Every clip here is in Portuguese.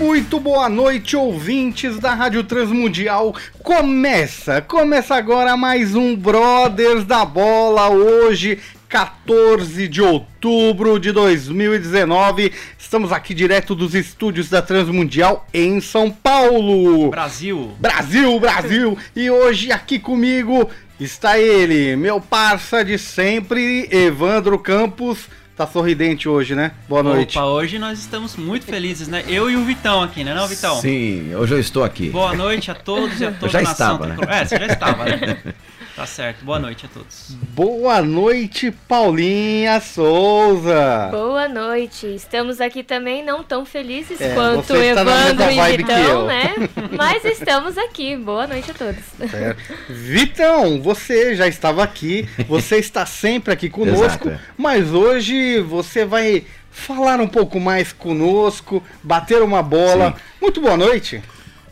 Muito boa noite, ouvintes da Rádio Transmundial. Começa, começa agora mais um Brothers da Bola. Hoje, 14 de outubro de 2019. Estamos aqui direto dos estúdios da Transmundial em São Paulo. Brasil. Brasil, Brasil. E hoje aqui comigo está ele, meu parça de sempre, Evandro Campos. Tá sorridente hoje, né? Boa noite. Opa, hoje nós estamos muito felizes, né? Eu e o Vitão aqui, né, não, Vitão? Sim, hoje eu estou aqui. Boa noite a todos e a toda Eu já a nação estava, né? tricolor. É, você já estava, né? Tá certo. Boa noite a todos. Boa noite, Paulinha Souza. Boa noite. Estamos aqui também não tão felizes É, quanto Evandro e. Vitão, né? Mas estamos aqui. Boa noite a todos. É. Vitão, você já estava aqui, você está sempre aqui conosco, Exato, é. mas hoje você vai falar um pouco mais conosco, bater uma bola. Sim. Muito boa noite.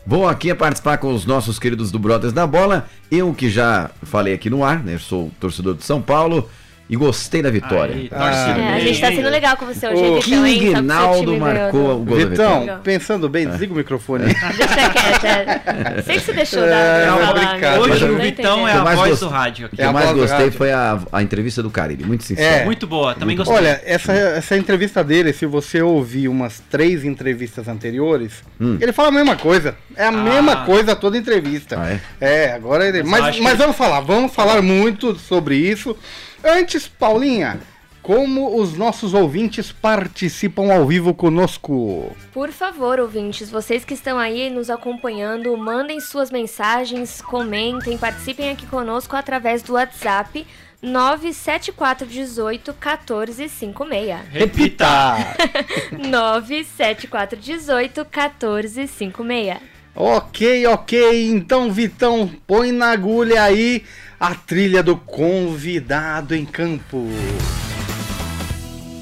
Vou aqui a participar com os nossos queridos do Brothers da Bola. Eu que já falei aqui no ar, né? Sou torcedor de São Paulo e gostei da vitória. Aí, Ah. É, a gente tá sendo legal com você hoje, Ô, Vitão, hein? Só que seu Ginaldo time marcou o gol Vitão, pensando bem, desliga o microfone. Deixa quieto. é. Sei que você deixou É, dar falar, né? Hoje o Não Vitão é a mais voz gosto- do rádio. O que É eu mais voz do gostei foi a, a entrevista do Caribe, muito sincero. É. Muito boa, também gostei. Olha, essa, essa entrevista dele, se você ouvir umas três entrevistas anteriores, Hum. ele fala a mesma coisa. É a Ah. mesma coisa toda entrevista. Ah, é? É, agora ele. Mas Mas, mas, vamos falar, vamos falar muito sobre isso. Antes, Paulinha, como os nossos ouvintes participam ao vivo conosco? Por favor, ouvintes, vocês que estão aí nos acompanhando, mandem suas mensagens, comentem, participem aqui conosco através do WhatsApp 97418 1456. Repita. 97418 1456. Ok, ok. Então, Vitão, põe na agulha aí a trilha do convidado em campo.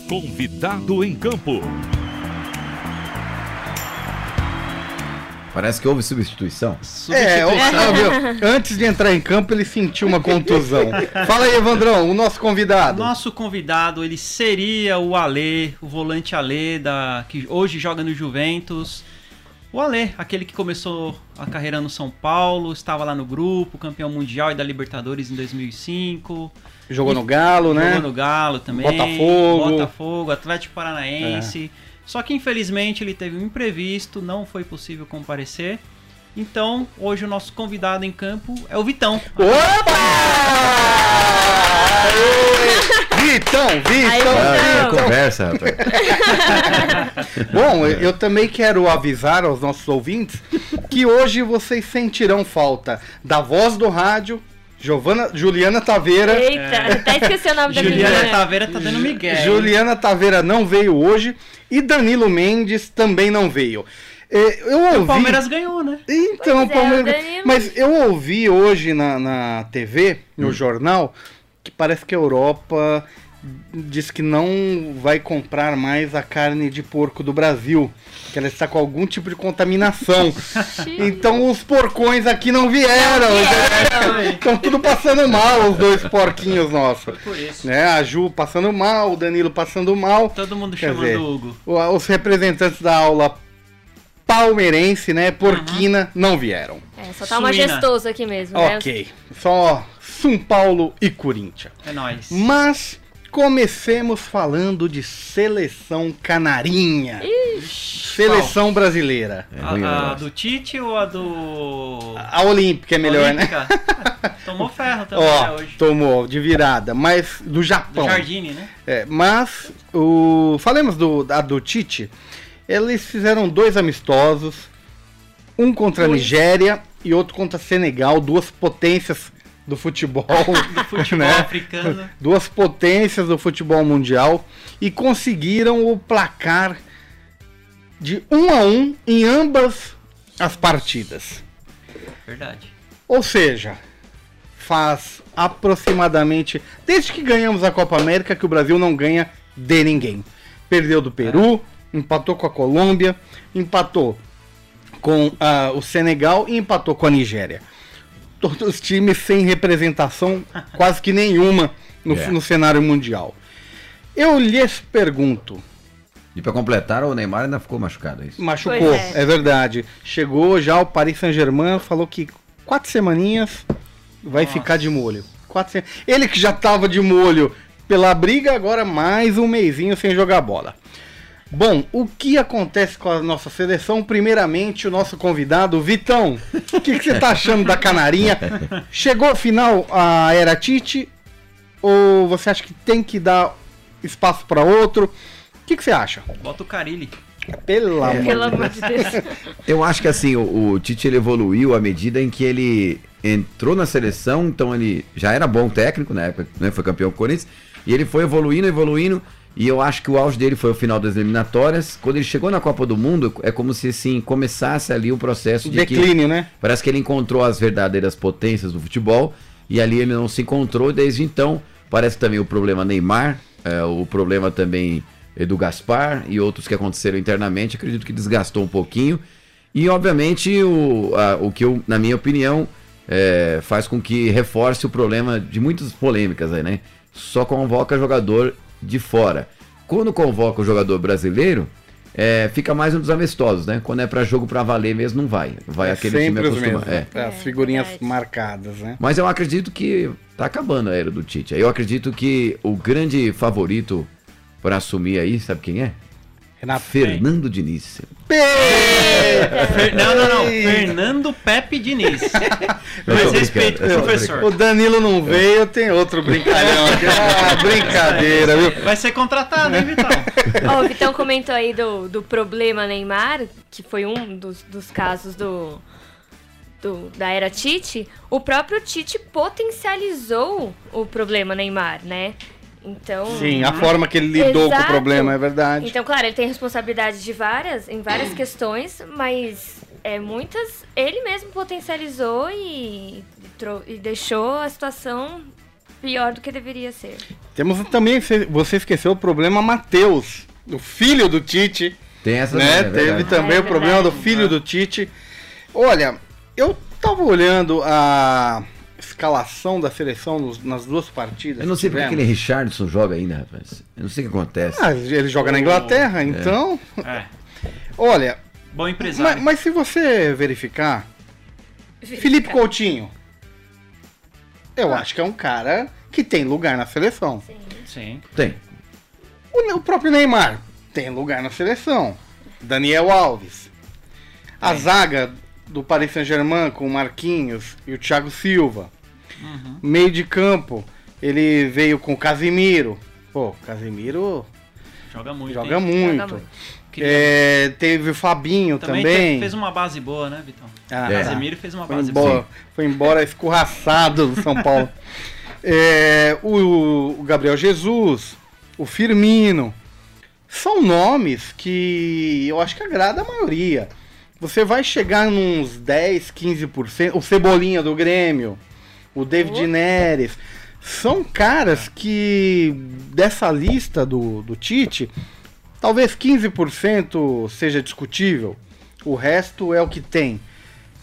Convidado em campo. Parece que houve substituição. É, Substituição. viu? antes de entrar em campo, ele sentiu uma contusão. Fala aí, Evandrão, o nosso convidado. Nosso convidado, ele seria o Alê, o volante Alê, da, que hoje joga no Juventus. O Alê, aquele que começou a carreira no São Paulo, estava lá no grupo, campeão mundial e da Libertadores em 2005. Jogou no Galo, né? Jogou no Galo também. Botafogo. Botafogo, Atlético Paranaense. Só que infelizmente ele teve um imprevisto, não foi possível comparecer. Então, hoje o nosso convidado em campo é o Vitão. Opa! Vitão, Vitão. Ah, Não. que conversa, rapaz. Bom, eu também quero avisar aos nossos ouvintes que hoje vocês sentirão falta da voz do rádio, Giovana, Juliana Taveira. Eita, até esqueci o nome da Juliana menina. Taveira tá dando migué. Juliana Taveira não veio hoje e Danilo Mendes também não veio. É, Eu ouvi. O Palmeiras ganhou, né? Então, Pois é, Palmeiras. Danilo- Mas eu ouvi hoje na, na TV, no jornal, que parece que a Europa diz que não vai comprar mais a carne de porco do Brasil, que ela está com algum tipo de contaminação. então os porcões aqui não vieram. Estão tudo passando mal, os dois porquinhos nossos. Né? A Ju passando mal, o Danilo passando mal. Todo mundo Quer chamando dizer, o Hugo. Os representantes da aula palmeirense, né, porquina, não vieram. É, só tá Suína. majestoso aqui mesmo, né? Ok, só São Paulo e Corinthians. É nóis. Mas comecemos falando de seleção canarinha. Seleção brasileira. É A, a negócio. do Tite ou a do. A Olímpica é melhor, né? Olímpica? Tomou ferro também né, Ó, hoje. tomou de virada, mas do Do Japão. Jardine, né? É, mas o falemos do da do Tite. Eles fizeram dois amistosos, um contra a. Nigéria e outro contra Senegal, duas potências do futebol, Do futebol né? africano. duas potências do futebol mundial e conseguiram o placar de 1 a 1 em ambas as partidas. Verdade. Ou seja, faz aproximadamente desde que ganhamos a Copa América que o Brasil não ganha de ninguém. Perdeu do Peru, empatou com a Colômbia, empatou com ah, o Senegal e empatou com a Nigéria. Todos os times sem representação quase que nenhuma no, É. no cenário mundial. Eu lhes pergunto, E pra completar, o Neymar ainda ficou machucado, é isso? machucou, é. é. verdade. Chegou já o Paris Saint-Germain, falou que quatro semaninhas vai Nossa. ficar de molho. Quatro se... Ele que já tava de molho pela briga, agora mais um mêsinho sem jogar bola. Bom, o que acontece com a nossa seleção? Primeiramente, o nosso convidado, Vitão. O que, que você tá achando da canarinha? Chegou a final a Era Tite? Ou você acha que tem que dar espaço para outro? O que, que você acha? Bota o Carilli. Pelo amor Pelo de amor de Deus. Eu acho que assim, o, o Tite ele evoluiu à medida em que ele entrou na seleção, então ele já era bom técnico na época, né? Foi campeão com o Corinthians, e ele foi evoluindo, evoluindo, e eu acho que o auge dele foi o final das eliminatórias. Quando ele chegou na Copa do Mundo, é como se assim, começasse ali o processo de que Declínio, né? Parece que ele encontrou as verdadeiras potências do futebol e ali ele não se encontrou. Desde então, parece também o problema Neymar, é, o problema também do Gaspar e outros que aconteceram internamente. Acredito que desgastou um pouquinho. E, obviamente, o, a- o que eu, na minha opinião, é, faz com que reforce o problema de muitas polêmicas aí, né? Só convoca jogador de fora. Quando convoca o jogador brasileiro, é, fica mais um dos amistosos, né? Quando é pra jogo pra valer mesmo, não vai. Vai É aquele time acostumado. mesmos. É. As É, figurinhas verdade. marcadas, né? Mas eu acredito que tá acabando a era do Tite. Eu acredito que o grande favorito para assumir aí, sabe quem é? Renato. Fernando Diniz. Fer- Não, não, não. Fernando Pepe Diniz. Mais respeito o professor. O Danilo não veio, tem outro brincalhão aqui. Ah, brincadeira, viu? Vai ser contratado, hein, Vitão? Ó, o Vitão comentou aí do, do problema Neymar, que foi um dos, dos casos do, do- da era Tite. O próprio Tite potencializou o problema Neymar, né? Então. Sim, a forma que ele lidou com o Exato. problema, é verdade. Então, claro, ele tem responsabilidade de várias, em várias questões, mas é, muitas ele mesmo potencializou e, e deixou a situação pior do que deveria ser. Temos também, você- esqueceu o problema Matheus, o filho do Tite, Tem essa né? também, é Teve também É o problema do filho do Tite. Olha, eu tava olhando a escalação da seleção nos- nas duas partidas. Eu não sei que porque aquele Richardson joga ainda, rapaz. Eu não sei o que acontece. Ah, ele joga na Inglaterra, então. É. Olha, Bom mas, empresário. mas se você verificar, Felipe Coutinho, eu acho que é um cara que tem lugar na seleção. Sim. Tem. O, o próprio Neymar tem lugar na seleção. Daniel Alves. A zaga do Paris Saint-Germain com o Marquinhos e o Thiago Silva. Uhum. Meio de campo, ele veio com o Casimiro. Pô, Casimiro Joga muito. joga hein? muito. Joga muito. É, teve o Fabinho Também, também. fez uma base boa, né, Vitão? Ah, É. Casemiro fez uma Foi base embora, boa. foi embora escorraçado do São Paulo. É, o, o Gabriel Jesus, o Firmino. São nomes que eu acho que agrada a maioria. Você vai chegar nos 10, 15%. O Cebolinha do Grêmio, o David Oh. Neres. São caras que, dessa lista do, do Tite, talvez 15% seja discutível. O resto é o que tem.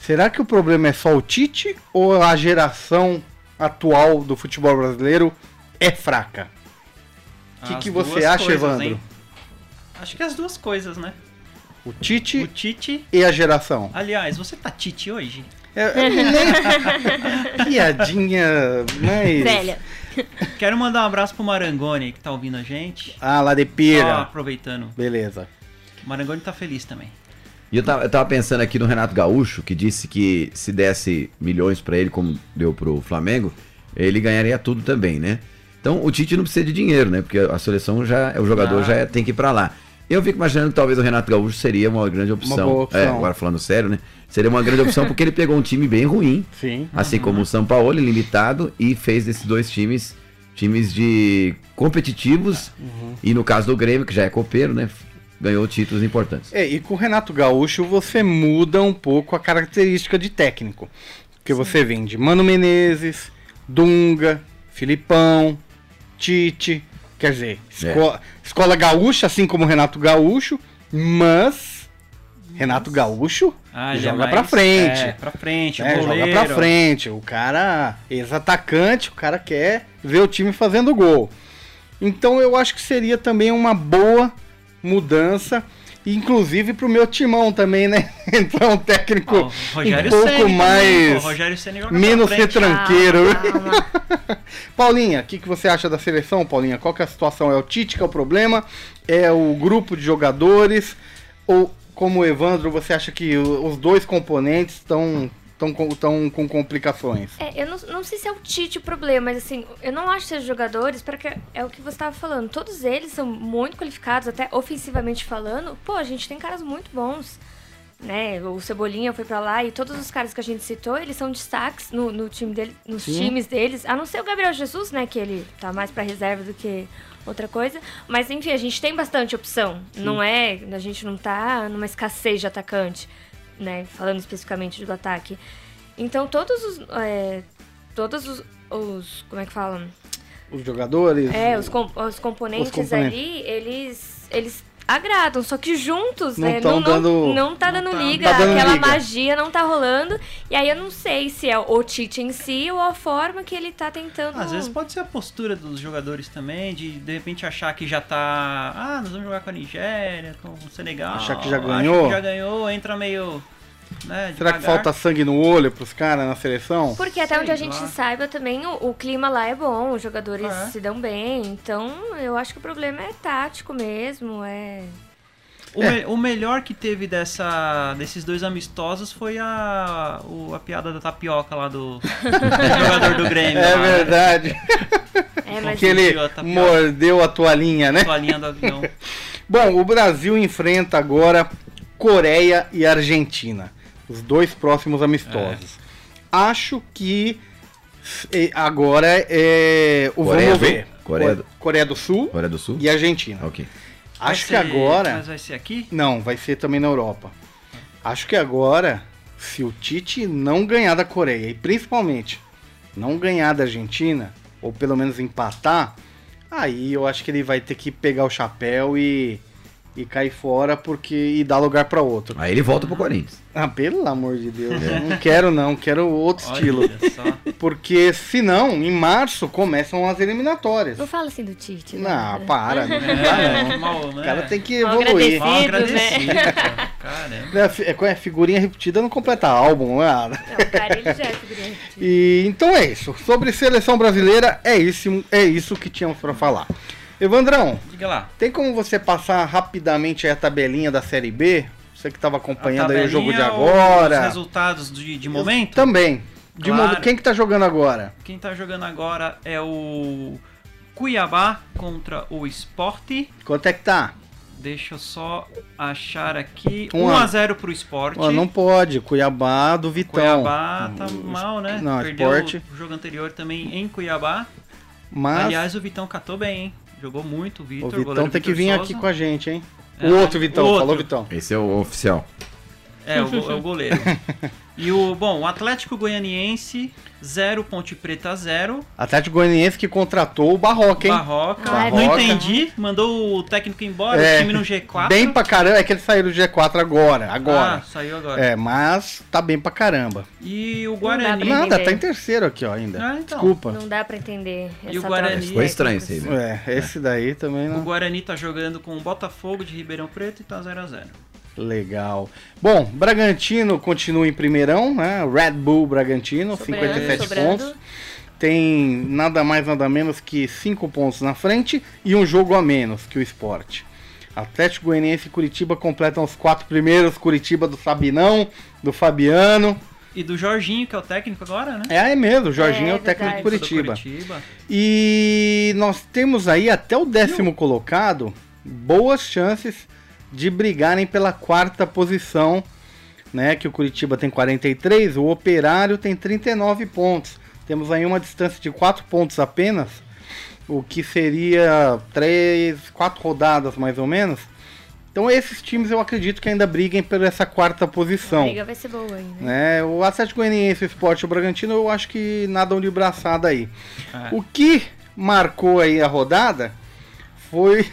Será que o problema é só o Tite ou a geração atual do futebol brasileiro é fraca? O que, que você acha, coisas, Evandro? hein? Acho que as duas coisas, né? O O Tite Tite. e a geração. Aliás, você tá Tite hoje? É, eu nem- Piadinha, mas. Velha. Quero mandar um abraço pro Marangoni que tá ouvindo a gente. Ah, lá de Só pira. aproveitando. Beleza. O Marangoni tá feliz também. E eu tava, eu tava pensando aqui no Renato Gaúcho, que disse que se desse milhões pra ele, como deu pro Flamengo, ele ganharia tudo também, né? Então o Tite não precisa de dinheiro, né? Porque a seleção já, o jogador Ah. já é- tem que ir pra lá. Eu fico imaginando que talvez o Renato Gaúcho seria uma grande opção. boa opção. É, agora falando sério, né? Seria uma grande opção porque ele pegou um time bem ruim, Sim. assim como o São Paulo, limitado, e fez desses dois times times de competitivos. E no caso do Grêmio, que já é copeiro, né? ganhou títulos importantes. É, e com o Renato Gaúcho você muda um pouco a característica de técnico. Porque você vem de Mano Menezes, Dunga, Filipão, Tite. Quer dizer, esco- escola gaúcha, assim como o Renato Gaúcho, mas Renato Gaúcho Ah, joga mais- pra frente. É, pra frente, né, joga pra frente. O cara, ex-atacante, o cara quer ver o time fazendo gol. Então eu acho que seria também uma boa mudança, inclusive pro meu timão também, né? Entrar um técnico um pouco Ceni também, mais menos retranqueiro. Calma, calma. Paulinha, o que, que você acha da seleção, Paulinha? Qual que é a situação? É o Tite que é o problema? É o grupo de jogadores? Ou, como o Evandro, você acha que os dois componentes estão tão, com- tão com complicações? É, eu não, não sei se é o Tite o problema, mas assim, eu não acho que os jogadores, porque é o que você estava falando, todos eles são muito qualificados, até ofensivamente falando. Pô, a gente tem caras muito bons. Né? O Cebolinha foi pra lá e todos os caras que a gente citou, eles são destaques no, no time dele, nos Sim. times deles, a não ser o Gabriel Jesus, né, que ele tá mais pra reserva do que outra coisa, mas enfim, a gente tem bastante opção. Não é, a gente não tá numa escassez de atacante, né, falando especificamente do ataque. Então todos os é, todos os, os como é que falam? Os jogadores? É, os, com- os componentes, Os componentes. ali, eles eles agradam, só que juntos, Não né? não, dando- não, não tá Não dando tá- liga, tá dando aquela liga. magia não tá rolando. E aí eu não sei se é o Tite em si ou a forma que ele tá tentando. Às vezes pode ser a postura dos jogadores também, de de repente achar que já tá. Ah, nós vamos jogar com a Nigéria, com o Senegal. Achar que já ganhou. que já ganhou, entra meio. Né, Será que falta sangue no olho pros caras na seleção? Porque até Sei onde a gente lá. saiba também, o, o clima lá é bom, os jogadores É. se dão bem. Então, eu acho que o problema é tático mesmo, é... O, me- o melhor que teve dessa, desses dois amistosos foi a, o- a piada da tapioca lá do, do jogador do Grêmio. É lá, né? verdade. É, mas Que ele Tapioca. mordeu a toalhinha, né? Toalhinha do avião. Bom, o Brasil enfrenta agora Coreia e Argentina. Os dois próximos amistosos. Acho que eh, agora é o Coreia vamos do- ver. Coreia Co- do- Coreia do Sul Coreia do Sul? e Argentina. Ok. Vai Acho que ser- agora. Mas vai ser aqui? Não, vai ser também na Europa. Acho que agora, se o Tite não ganhar da Coreia, e principalmente não ganhar da Argentina, ou pelo menos empatar, aí eu acho que ele vai ter que pegar o chapéu e, e cair fora porque e dar lugar para outro. Aí ele volta pro Corinthians. Ah, pelo amor de Deus, eu não quero não, quero outro estilo. Olha só. Porque senão, em março, começam as eliminatórias. não fala assim do Tite, né? Não, para, não dá É, não. mal, né? O cara tem que Mal evoluir. Mal Agradecido, agradecido, cara. Caramba. É, fi- é, é figurinha repetida não completa álbum, ah. Não, o cara, ele já é figurante. E então é isso. Sobre seleção brasileira, é isso, é isso que tínhamos para falar. Evandrão, Diga lá. tem como você passar rapidamente aí a tabelinha da Série B? Você que estava acompanhando aí o jogo de tabelinha, Os agora. resultados de, de momento. Também. De Claro. modo, quem que tá jogando agora? Quem tá jogando agora é o Cuiabá contra o Esporte. Quanto é que tá? Deixa eu só achar aqui. Um 1x0 pro Esporte. Ó, não pode. Cuiabá do Vitão. Cuiabá tá O- mal, né? Não, Perdeu Esporte. o jogo anterior também em Cuiabá. Mas Aliás, o Vitão catou bem, hein? Jogou muito o o Vitor. Vitão tem que Vitor vir Souza. aqui com a gente, hein? É, o outro Vitão, o outro. falou Vitão. Esse é o oficial. É, o, é o goleiro. e o, bom, o Atlético Goianiense, 0, Ponte Preta 0. Atlético Goianiense que contratou o Barroca, hein? Barroca. Ah, é não Barroca. entendi. Mandou o técnico embora, É, o time no G4. Bem pra caramba. É que ele saiu do G4 agora. Agora. Ah, saiu agora. É, mas tá bem pra caramba. E o Guarani. Nada, tá em terceiro aqui, ó, ainda. Ah, então. Desculpa. Não dá pra entender E o Guarani? de Ficou estranho isso aí, técnicos. né? É, esse daí também O não. Guarani tá jogando com o Botafogo de Ribeirão Preto e tá 0x0. Legal. Bom, Bragantino continua em primeirão, né? Red Bull Bragantino, Sobrando, 57 sobrando. pontos. Tem nada mais, nada menos que 5 pontos na frente e um jogo a menos que o esporte. Atlético Goianiense e Curitiba completam os quatro primeiros. Curitiba do Sabinão, do Fabiano. E do Jorginho, que é o técnico agora, né? É aí mesmo, o Jorginho é, É, o técnico. Do Curitiba. Curitiba. E nós temos aí até o décimo colocado boas chances de brigarem pela quarta posição, né? Que o Curitiba tem 43, o Operário tem 39 pontos. Temos aí uma distância de 4 pontos apenas, o que seria três, quatro rodadas mais ou menos. Então esses times eu acredito que ainda briguem por essa quarta A posição. briga vai ser boa né? Né? O Atlético Goianiense, o Sport e o Bragantino, eu acho que nadam de braçada aí. É. O que marcou aí a rodada foi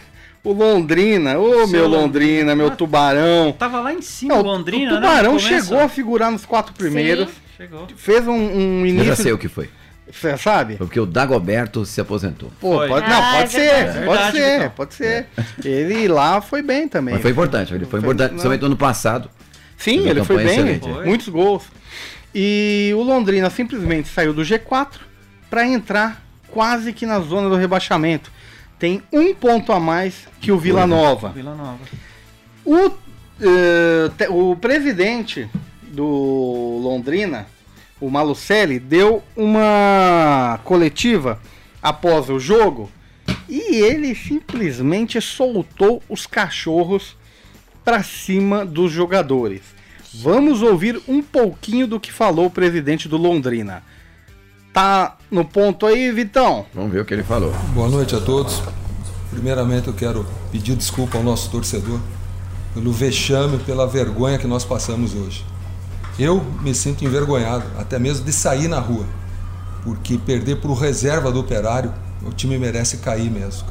o Londrina. Ô, Seu meu Londrina. Londrina, meu Ah, Tubarão. Tava lá em cima, Não, Londrina, o né? Tubarão começo. chegou a figurar nos quatro primeiros. Sim. Chegou. Fez um, um Eu já início. sei o que foi. Você sabe? Foi porque o Dagoberto se aposentou. Pô, Foi. pode, Ah, não, é pode ser, verdade. pode Verdade, ser, Vitão. pode ser. Ele lá foi bem também. Mas foi importante, ele foi importante, não. principalmente no ano passado. Sim, uma ele foi bem, excelente. Foi. muitos gols. E o Londrina simplesmente saiu do G4 para entrar quase que na zona do rebaixamento. Tem um ponto a mais que o Vila Nova. Vila Nova. O, te- o presidente do Londrina, o Malucelli, deu uma coletiva após o jogo e ele simplesmente soltou os cachorros para cima dos jogadores. Vamos ouvir um pouquinho do que falou o presidente do Londrina. Tá no ponto aí, Vitão? Vamos ver o que ele falou. Boa noite a todos. Primeiramente eu quero pedir desculpa ao nosso torcedor pelo vexame, pela vergonha que nós passamos hoje. Eu me sinto envergonhado, até mesmo de sair na rua, porque perder para o reserva do operário, o time merece cair mesmo.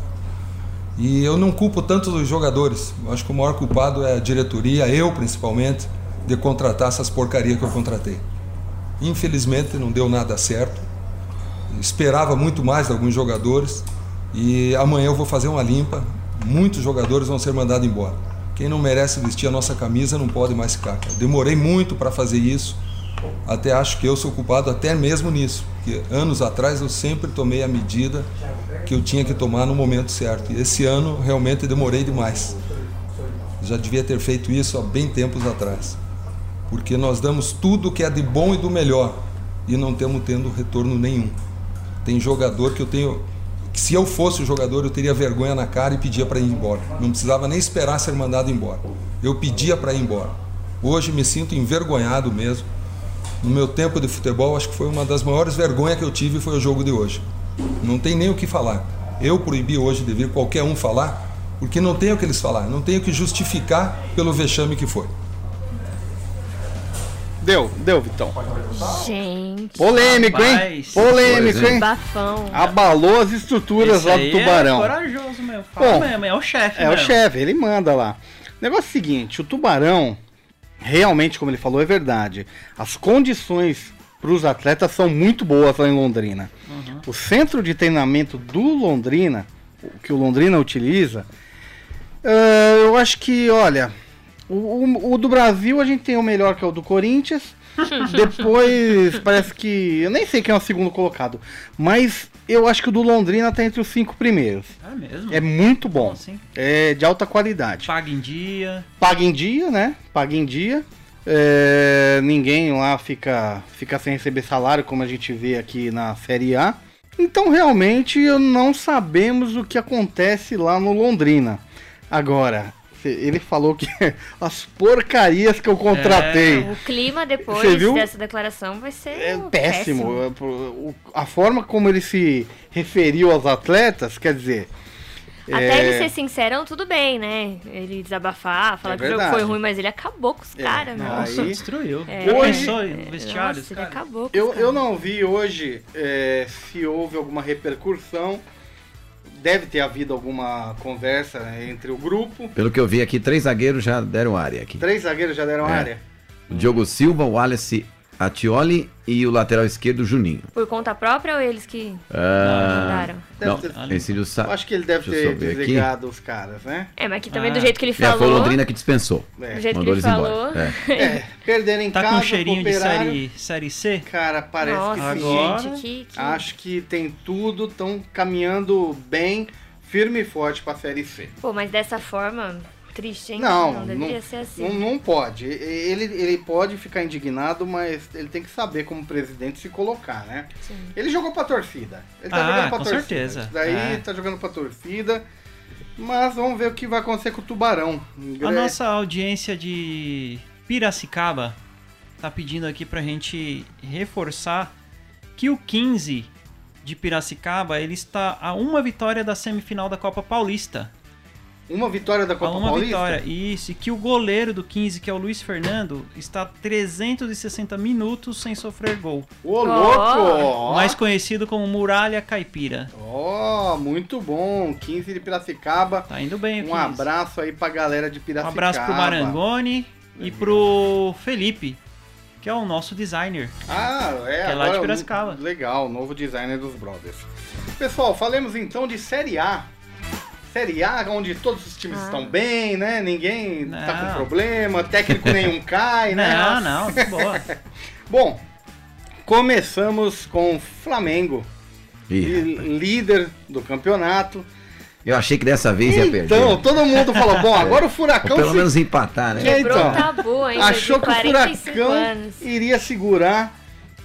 E eu não culpo tanto os jogadores, eu acho que o maior culpado é a diretoria, eu principalmente, de contratar essas porcarias que eu contratei. Infelizmente não deu nada certo, esperava muito mais de alguns jogadores e amanhã eu vou fazer uma limpa. Muitos jogadores vão ser mandados embora. Quem não merece vestir a nossa camisa não pode mais ficar. cara. Demorei muito para fazer isso. Até acho que eu sou culpado até mesmo nisso, porque anos atrás eu sempre tomei a medida que eu tinha que tomar no momento certo. E esse ano realmente demorei demais. Já devia ter feito isso há bem tempos atrás. Porque nós damos tudo que é de bom e do melhor e não temos tendo retorno nenhum. Tem jogador que eu tenho. Que se eu fosse o jogador, eu teria vergonha na cara e pedia para ir embora. Não precisava nem esperar ser mandado embora. Eu pedia para ir embora. Hoje me sinto envergonhado mesmo. No meu tempo de futebol, acho que foi uma das maiores vergonhas que eu tive foi o jogo de hoje. Não tem nem o que falar. Eu proibi hoje de vir qualquer um falar, porque não tem o que eles falar, não tem o que justificar pelo vexame que foi. Deu, deu, Vitão. Gente. Polêmico, hein? Rapaz. Polêmico, Pois é. hein? Bafão. Abalou as estruturas Esse lá do aí Tubarão. É corajoso mesmo. Fala Bom, mesmo, é o chefe. É o mesmo. chefe, ele manda lá. O negócio é o seguinte, o Tubarão, realmente, como ele falou, é verdade. As condições para os atletas são muito boas lá em Londrina. O centro de treinamento do Londrina, o que o Londrina utiliza, eh, eu acho que, olha, o, o- o do Brasil a gente tem o melhor que é o do Corinthians. Depois parece que. Eu nem sei quem é o segundo colocado. Mas eu acho que o do Londrina tá entre os cinco primeiros. É mesmo? É muito bom. Assim? É de alta qualidade. Paga em dia. Paga em dia, né? Paga em dia. É, ninguém lá fica, fica sem receber salário, como a gente vê aqui na Série A. Então, realmente, não sabemos o que acontece lá no Londrina. Agora, ele falou que as porcarias que eu contratei. O clima depois dessa declaração vai ser É péssimo. péssimo. É, A forma como ele se referiu aos atletas, quer dizer. Até é, ele ser sincerão, tudo bem, né? Ele desabafar, falar É que o jogo foi ruim, mas ele acabou com os É, caras, meu. Nossa, Aí- destruiu. É. Hoje- vestiário, Nossa, acabou com Eu, os eu não vi hoje é, se houve alguma repercussão. Deve ter havido alguma conversa entre o grupo. Pelo que eu vi aqui, três zagueiros já deram área aqui. Três zagueiros já deram É. área. O Diogo Silva, o Wallace Atioli e o lateral esquerdo, Juninho. Por conta própria ou eles que Ah, mandaram? não, Deve ter- esse do Sa... Eu acho que ele deve ter ver aqui. desligado os caras, né? É, mas que também Ah. do jeito que ele É, foi o falou. Londrina que dispensou. É. Do jeito Mandou que ele falou. embora. É. É, perderam em Tá casa com cheirinho pro de série, série C? Cara, parece Nossa, que sim. Agora- gente, que, que... Acho que tem tudo, estão caminhando bem, firme e forte pra Série C. Pô, mas dessa forma, triste, hein? Não, não deveria ser assim. Não, não pode. Ele, ele pode ficar indignado, mas ele tem que saber como presidente se colocar, né? Sim. Ele jogou pra torcida. Ele tá Ah, jogando pra com torcida. certeza. Daí É. tá jogando pra torcida. Mas vamos ver o que vai acontecer com o Tubarão. A É, nossa audiência de Piracicaba tá pedindo aqui pra gente reforçar que o 15 de Piracicaba ele está a uma vitória da semifinal da Copa Paulista. Uma vitória da A Copa uma Paulista? vitória. Isso, e que o goleiro do 15, que é o Luiz Fernando, está 360 minutos sem sofrer gol. Ô, louco! Ó, Mais conhecido como Muralha Caipira. Ó, muito bom. 15 de Piracicaba. Tá indo bem Um 15. abraço aí pra galera de Um Piracicaba. abraço pro Marangoni e pro Felipe, que é o nosso designer. Ah, é. Que é lá de Piracicaba. Legal, novo designer dos brothers. Pessoal, falemos então de Série A. Série A, onde todos os times Ah. estão bem, né? Ninguém tá com Não. problema, técnico nenhum cai, né? Não, não, de boa. Bom, começamos com o Flamengo, Ih, líder do campeonato. eu achei que dessa vez ia perder. Então, todo mundo falou, bom, agora o Ou Furacão pelo se- menos empatar, né? É, então. tabu achou que o 45 Furacão anos. iria segurar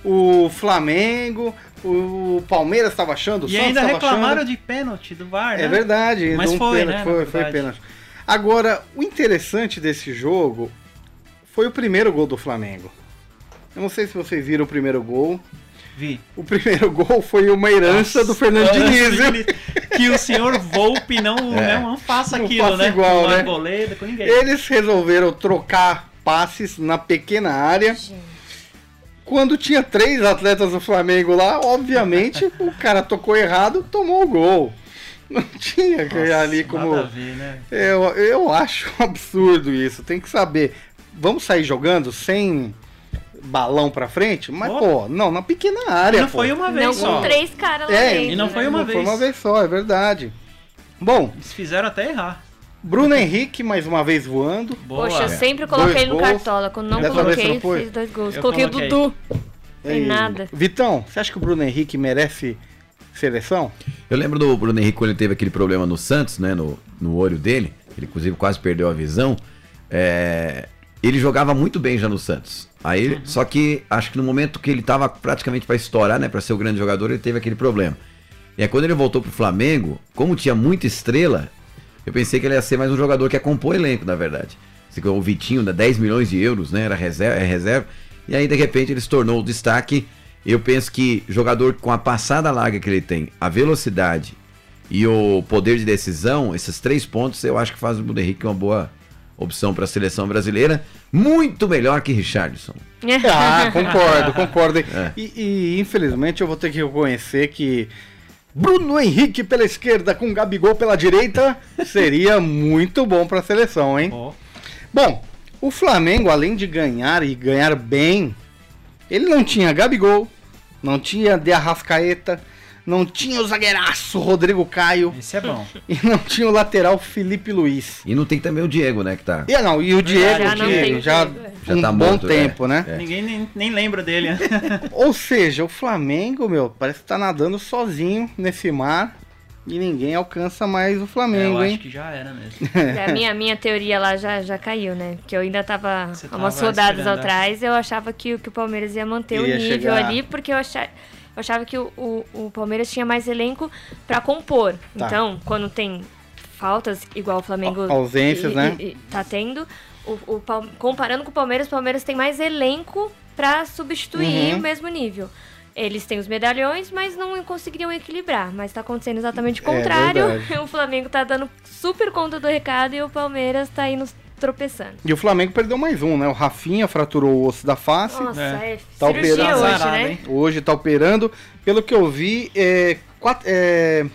o Flamengo, o Palmeiras estava achando, o E Santos ainda reclamaram achando. de pênalti do VAR, né? É verdade, Mas um foi, pênalti, né, foi, foi pênalti. Agora, o interessante desse jogo foi o primeiro gol do Flamengo. Eu não sei se vocês viram o primeiro gol. Vi. O primeiro gol foi uma herança do Fernando Nossa, Diniz. Que o senhor Volpe não, É. não, não faça Não aquilo, faça né? igual, com né? Arboleda, com ninguém. Eles resolveram trocar passes na pequena área. Gente. Quando tinha três atletas do Flamengo lá, obviamente o cara tocou errado, tomou o gol. Não tinha que Nossa, ali como. Nada a ver, né? Eu, eu acho um absurdo isso. Tem que saber. Vamos sair jogando sem balão pra frente? Mas, Pô. pô, não, na pequena área. não pô. foi uma vez Não só. com três caras lá É, dentro. e não foi né? uma Não vez. Foi uma vez só, é verdade. Bom, Eles fizeram até errar. Bruno Henrique mais uma vez voando. Boa. Poxa, eu sempre coloquei Dois ele no gols. cartola. Quando não Dessa coloquei, não fiz dois gols. Eu coloquei o Dudu. Tem E- nada. Vitão, você acha que o Bruno Henrique merece seleção? Eu lembro do Bruno Henrique quando ele teve aquele problema no Santos, né? No, no olho dele. Ele inclusive quase perdeu a visão. É, ele jogava muito bem já no Santos. Aí, Uhum. Só que acho que no momento que ele tava praticamente para estourar, né? Para ser o grande jogador, ele teve aquele problema. E aí quando ele voltou pro Flamengo, como tinha muita estrela, eu pensei que ele ia ser mais um jogador que ia compor elenco, na verdade. Assim, O Vitinho, né, 10 milhões de euros, né? Era reserva, é reserva. E aí, de repente, ele se tornou o destaque. Eu penso que jogador com a passada larga que ele tem, a velocidade e o poder de decisão, esses três pontos, eu acho que faz o Bruno Henrique uma boa opção para a seleção brasileira. Muito melhor que Richardson. Ah, concordo, concordo. É. E, e, infelizmente eu vou ter que reconhecer que Bruno Henrique pela esquerda com Gabigol pela direita seria muito bom para a seleção, hein? Ó, Bom, o Flamengo, além de ganhar e ganhar bem, ele não tinha Gabigol, não tinha De Arrascaeta, não tinha o zagueiraço Rodrigo Caio esse é bom. e não tinha o lateral Felipe Luiz. E não tem também o Diego, né? Que tá. E, não, e o Diego, Já Diego tem já, é. Já um tá bom morto, tempo, é. né? É. Ninguém nem, nem lembra dele. né? Ou seja, o Flamengo, meu, parece que tá nadando sozinho nesse mar e ninguém alcança mais o eu Flamengo, acho hein? que já era mesmo. A minha, minha teoria lá já, já caiu, né? Que eu ainda tava há umas tava rodadas esperando, atrás, eu achava que, o- que o Palmeiras ia manter Ia o nível chegar. ali, porque eu achava, eu achava que o, o, o Palmeiras tinha mais elenco pra compor. Tá. Então, quando tem faltas, igual o Flamengo Au- ausências, e- né? e- e tá tendo, o, o comparando com o Palmeiras, o Palmeiras tem mais elenco pra substituir Uhum. o mesmo nível. Eles têm os medalhões, mas não conseguiriam equilibrar. Mas tá acontecendo exatamente o É contrário. verdade. o Flamengo tá dando super conta do recado e o Palmeiras tá indo tropeçando. E o Flamengo perdeu mais um, né? O Rafinha fraturou o osso da face. Nossa, É. é, Tá operado. hoje, né? hein? Hoje tá operando. Pelo que eu vi, é, quatro, é,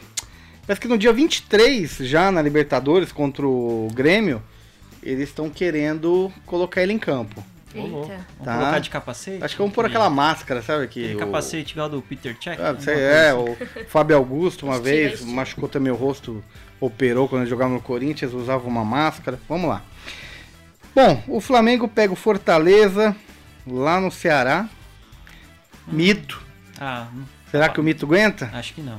parece que no dia 23, já na Libertadores, contra o Grêmio, eles estão querendo colocar ele em campo. Eita. Vamos Tá. colocar de capacete? Acho que vamos pôr aquela máscara, sabe? Que Aquele o- capacete igual do Peter Check. Ah, sei, alguma é, o Fábio Augusto uma vez machucou também o rosto, operou quando ele jogava no Corinthians, usava uma máscara. Vamos lá. Bom, o Flamengo pega o Fortaleza lá no Ceará. Mito. assim. Ah, não- Será que o Mito aguenta? acho que não.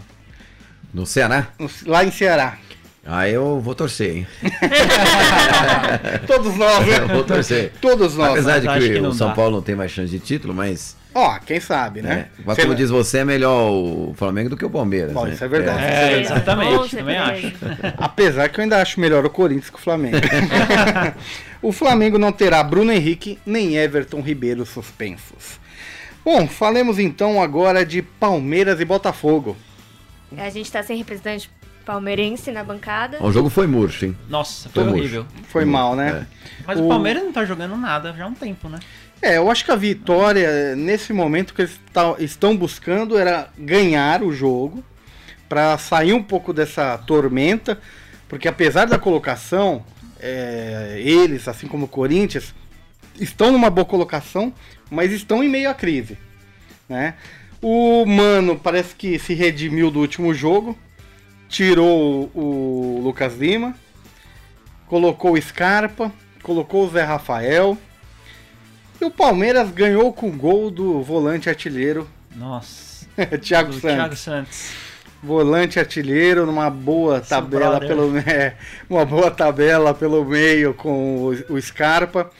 No Ceará? No- Lá em Ceará. Ah, eu vou torcer, hein? Todos nós, Eu né? vou torcer. Todos nós. Apesar de que, que o São dá. Paulo não tem mais chance de título, mas. Ó, quem sabe, né? né? Mas Sei como lá. diz você, é melhor o Flamengo do que o Palmeiras. Bom, né? isso é verdade. É, Com exatamente. certeza. Também acho. Apesar que eu ainda acho melhor o Corinthians que o Flamengo. o Flamengo não terá Bruno Henrique nem Everton Ribeiro suspensos. Bom, falemos então agora de Palmeiras e Botafogo. A gente tá sem representante palmeirense na bancada. O jogo foi murcho, hein? Nossa, Foi foi murcho. horrível. Foi mal, né? Mas O- o Palmeiras não tá jogando nada já há um tempo, né? É, eu acho que a vitória, nesse momento que eles tá- estão buscando, era ganhar o jogo, para sair um pouco dessa tormenta, porque apesar da colocação, é, eles, assim como o Corinthians, estão numa boa colocação, mas estão em meio à crise. Né? O Mano parece que se redimiu do último jogo, tirou o Lucas Lima, colocou o Scarpa, colocou o Zé Rafael. E o Palmeiras ganhou com o gol do volante artilheiro, Nossa. Thiago Santos. Thiago Santos. Volante artilheiro numa boa Seu tabela brother. pelo é, uma boa tabela pelo meio com o, o Scarpa.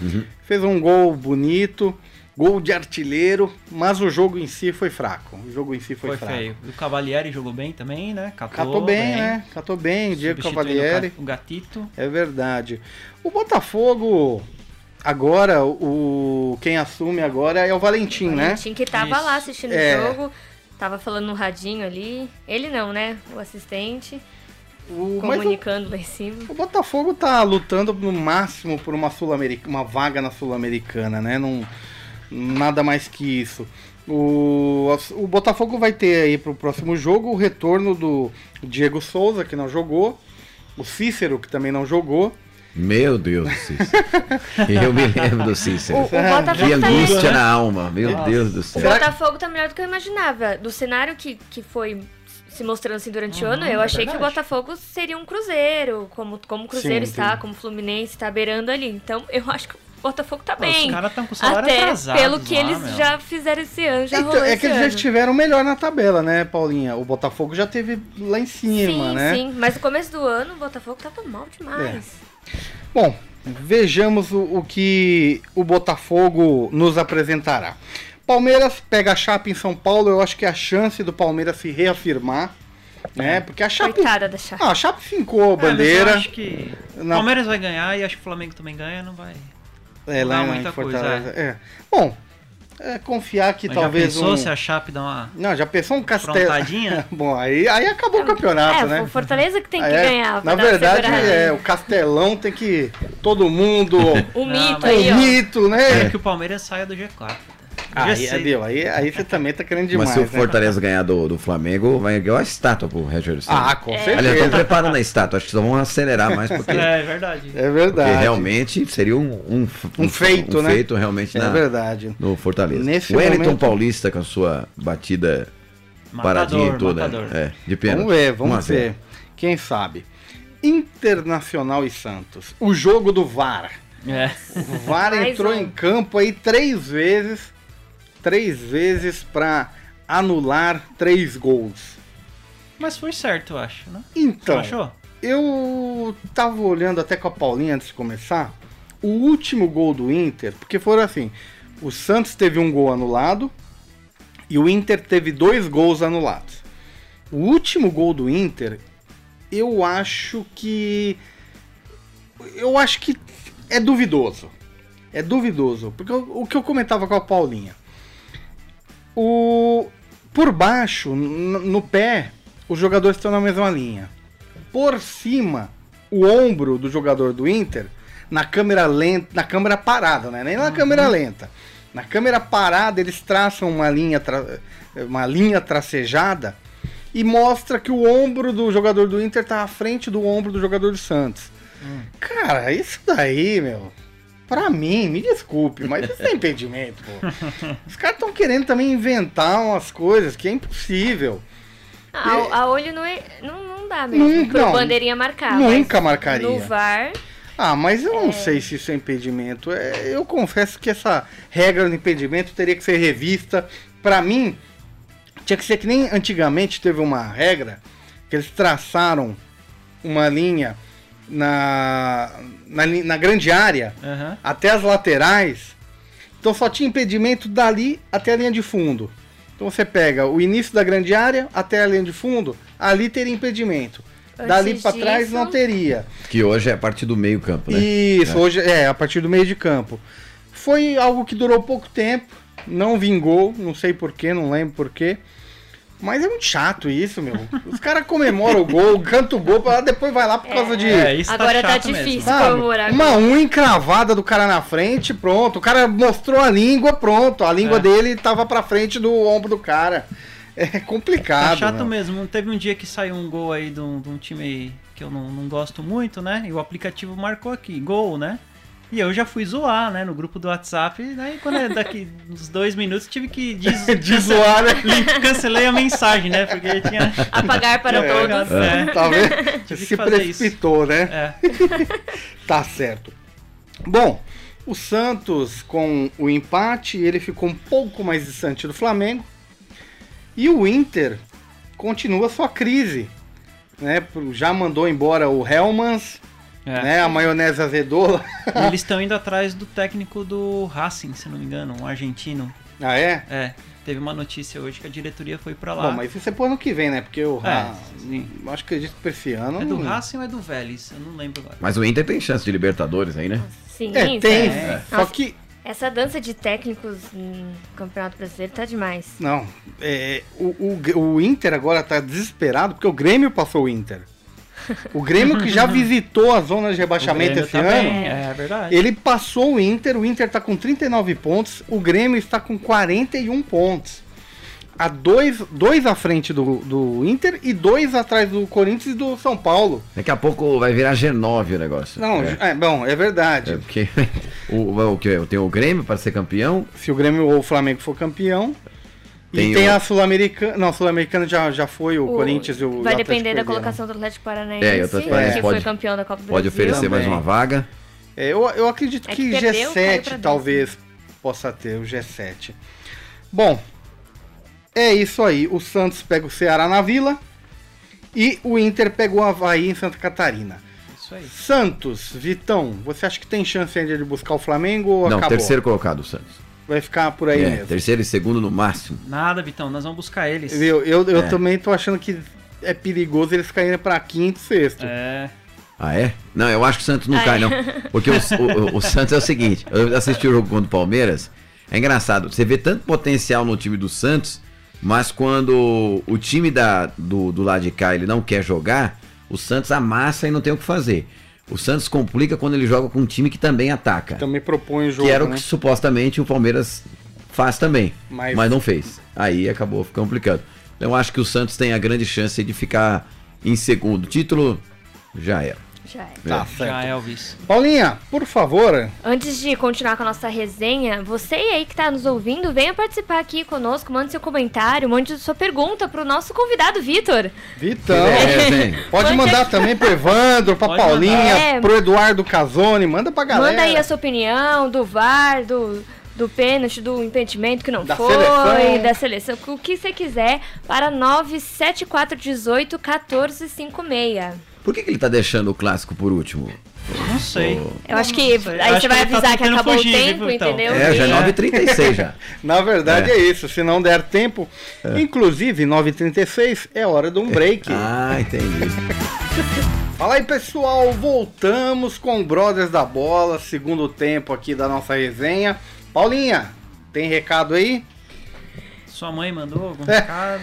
Fez um gol bonito, gol de artilheiro, mas o jogo em si foi fraco. O jogo em si foi, Foi, fraco. feio. O Cavalieri jogou bem também, né? Catou, Catou bem, né? Catou bem, Diego Substituindo Cavalieri. O Gatito. É verdade. O Botafogo agora o quem assume agora é o Valentim, né? Valentim que tava Isso. lá assistindo É. o jogo, tava falando no radinho ali. Ele não, né? O assistente, O, mas o, comunicando lá em cima. o Botafogo tá lutando no máximo por uma sul uma vaga na Sul-Americana, né? Não, nada mais que isso. O, o Botafogo vai ter aí pro próximo jogo o retorno do Diego Souza, que não jogou, o Cícero, que também não jogou. Meu Deus do Cícero. Eu me lembro do O, Cícero. o Botafogo Que tá angústia melhor. na alma. Meu Deus do O céu. Que- Botafogo tá melhor do que eu imaginava. Do cenário que, que foi se mostrando assim durante o Uhum, ano, eu é achei que o verdade. Botafogo seria um Cruzeiro, como, como o Cruzeiro Sim, está, sim. como o Fluminense está beirando ali. Então, eu acho que o Botafogo tá Os bem. caras estão com o salário Até atrasado. pelo que lá, eles meu. já fizeram esse ano, já Então, é que eles já ano. estiveram melhor na tabela, né, Paulinha? O Botafogo já teve lá em cima, sim, né? sim. Mas no começo do ano, o Botafogo tava mal demais. Bom, vejamos o, o que o Botafogo nos apresentará. Palmeiras pega a Chape em São Paulo, eu acho que é a chance do Palmeiras se reafirmar, né? Porque a Chape, Coitada da Chape. ah, a Chape fincou a É, mas eu bandeira. acho que Na- Palmeiras vai ganhar e acho que o Flamengo também ganha, não vai. É, lá em muita Fortaleza. coisa, é. Bom, é confiar que Mas talvez já pensou um... se a Chape dá uma Não, já pensou um castelo. Bom, aí, aí acabou o campeonato, é, né? o Fortaleza que tem que Ah, é? ganhar. Na verdade, é, o Castelão tem que. Todo mundo. O mito aí, o ó. mito, né? É que o Palmeiras saia do G4. Aí, G6. aí, aí, aí você também tá querendo demais. Mas se o né? Fortaleza ganhar do, do Flamengo, vai ganhar uma estátua pro Roger Ceni. Ah, com É. certeza. Aliás, estão preparando a estátua. Acho que só vão acelerar mais porque, É, é verdade. É porque verdade. realmente seria um, um, Um feito, um né? feito realmente É na, verdade. no Fortaleza. Nesse o Wellington momento- Paulista com a sua batida paradinha e toda. matador. É, de pênalti. Vamos ver, 1 a vamos 0. ver. Quem sabe? Internacional e Santos. O jogo do VAR. É. O VAR entrou um. em campo aí três vezes. Três vezes pra anular três gols. Mas foi certo, eu acho, né? Então, achou? eu tava olhando até com a Paulinha antes de começar. O último gol do Inter, porque foram assim: o Santos teve um gol anulado e o Inter teve dois gols anulados. O último gol do Inter, eu acho que. Eu acho que é duvidoso. É duvidoso. Porque o que eu comentava com a Paulinha. O, por baixo, no pé, os jogadores estão na mesma linha. Por cima, o ombro do jogador do Inter, na câmera lenta, na câmera parada, né? Nem na câmera lenta. Na câmera parada, eles traçam uma linha, tra- uma linha tracejada e mostra que o ombro do jogador do Inter tá à frente do ombro do jogador do Santos. Cara, isso daí, meu. Pra mim, me desculpe, mas isso é impedimento, pô. Os caras estão querendo também inventar umas coisas que é impossível. A, a olho não, é, não, não dá mesmo Nunca, não. bandeirinha marcar. Nunca marcaria. No VAR, Ah, mas eu não sei se isso é impedimento. É, eu confesso que essa regra do impedimento teria que ser revista. Pra mim, tinha que ser que nem antigamente teve uma regra que eles traçaram uma linha na, na, na grande área Aham. até as laterais. Então só tinha impedimento dali até a linha de fundo. Então você pega o início da grande área até a linha de fundo, ali teria impedimento. Antes Dali pra trás não teria. Que hoje é a partir do meio campo, né? Isso, É. hoje é a partir do meio de campo. Foi algo que durou pouco tempo, não vingou, não sei porquê, não lembro porquê. Mas é muito chato isso, meu. Os caras comemoram o gol, cantam o gol, pra depois vai lá por causa de. É, isso Agora tá chato difícil. mesmo. Sabe? comemorar Uma unha encravada do cara na frente, pronto. O cara mostrou a língua, pronto. A língua É. dele tava pra frente do ombro do cara. É Tá complicado. chato meu. mesmo. Teve um dia que saiu um gol aí de um, de um time aí que eu não, não gosto muito, né? E o aplicativo marcou aqui, gol, né? E eu já fui zoar, né? No grupo do WhatsApp. E daí, quando é daqui uns dois minutos, tive que des... De zoar, né? Cancelei a mensagem, né? Porque tinha. Apagar para É. todos. É. Tá vendo? Tive Se fazer isso. precipitou, né? É. Tá certo. Bom, o Santos com o empate, ele ficou um pouco mais distante do Flamengo. E o Inter continua sua crise. Né? Já mandou embora o Helmans, é. né? A maionese azedou. Eles estão indo atrás do técnico do Racing, se não me engano, um argentino. Ah, é? É. Teve uma notícia hoje que a diretoria foi pra lá. Bom, mas isso é pro ano que vem, né? Porque o É, Ra... sim. Acho que acredito que pra esse ano. É do não- Racing ou é do Vélez? Eu não lembro agora. Mas o Inter tem chance de Libertadores aí, né? Sim, É, tem. sim. Só Nossa, que. Essa dança de técnicos no Campeonato Brasileiro tá demais. Não. É, o, o, o Inter agora tá desesperado porque o Grêmio passou o Inter. O Grêmio que já visitou a zona de O rebaixamento Grêmio esse tá ano. bem, É verdade. Ele passou o Inter, o Inter tá com 39 pontos, o Grêmio está com 41 pontos. A dois, dois à frente do, do Inter e dois atrás do Corinthians e do São Paulo. Daqui a pouco vai virar G9 o negócio. Não, é. é, bom, é verdade. É porque o, o, que tem o Grêmio para ser campeão, Se o Grêmio ou o Flamengo for campeão. Tem e tem o- a Sul-Americana. Não, a Sul-Americana já, já foi o, O- Corinthians e o Vai Atlético depender da colocação do Atlético Paranaense, É, o Atlético Paranaense que pode- foi campeão da Copa do pode Brasil. oferecer mais Também. uma vaga. É, eu, eu acredito É que, que perdeu, caiu G7 pra talvez possa ter, o G7. Bom, é isso aí. O Santos pega o Ceará na Vila e o Inter pega o Havaí em Santa Catarina. Isso aí. Santos, Vitão, você acha que tem chance ainda de buscar o Flamengo ou Não, acabou? terceiro colocado o Santos. Vai ficar por aí É, mesmo. terceiro e segundo no máximo. Nada, Vitão, nós vamos buscar eles. Viu? Eu, eu É. também tô achando que é perigoso eles caírem pra quinto e sexto. É. Ah, é? Não, eu acho que o Santos não Ai. cai, não. Porque o, o- o Santos é o seguinte: eu assisti o jogo contra o Palmeiras. É engraçado, você vê tanto potencial no time do Santos, mas quando o time da, do, do lado de cá ele não quer jogar, o Santos amassa e não tem o que fazer. O Santos complica quando ele joga com um time que também ataca. Também propõe o jogo, que era o né? que supostamente o Palmeiras faz também. Mas- Mas, não fez. Aí acabou ficando complicado. Então eu acho que o Santos tem a grande chance de ficar em segundo. Título já era. Já é. Tá Já certo. Elvis. Paulinha, por favor, Antes de continuar com a nossa resenha, você aí que tá nos ouvindo, venha participar aqui conosco, mande seu comentário, mande sua pergunta pro nosso convidado Vitor. Vitão. É, vem. Pode mandar também pro Evandro, pra Pode Paulinha, mandar. É. pro Eduardo Casoni, manda pra galera. Manda aí a sua opinião do VAR, do, do pênalti, do impedimento que não Da foi, seleção. da seleção, o que você quiser, para 97418 1456. Por que, que ele tá deixando o clássico por último? Não sei. Eu acho que aí Acho você que vai ele tá avisar que tentando acabou fugir, o tempo, então? entendeu? É, já é E- 9h36 já. Na verdade é. É. isso, se não der tempo. Inclusive, 9h36 é hora de um break. Ah, entendi. Fala aí pessoal, voltamos com o Brothers da Bola, segundo tempo aqui da nossa resenha. Paulinha, tem recado aí? Sua mãe mandou algum É. recado?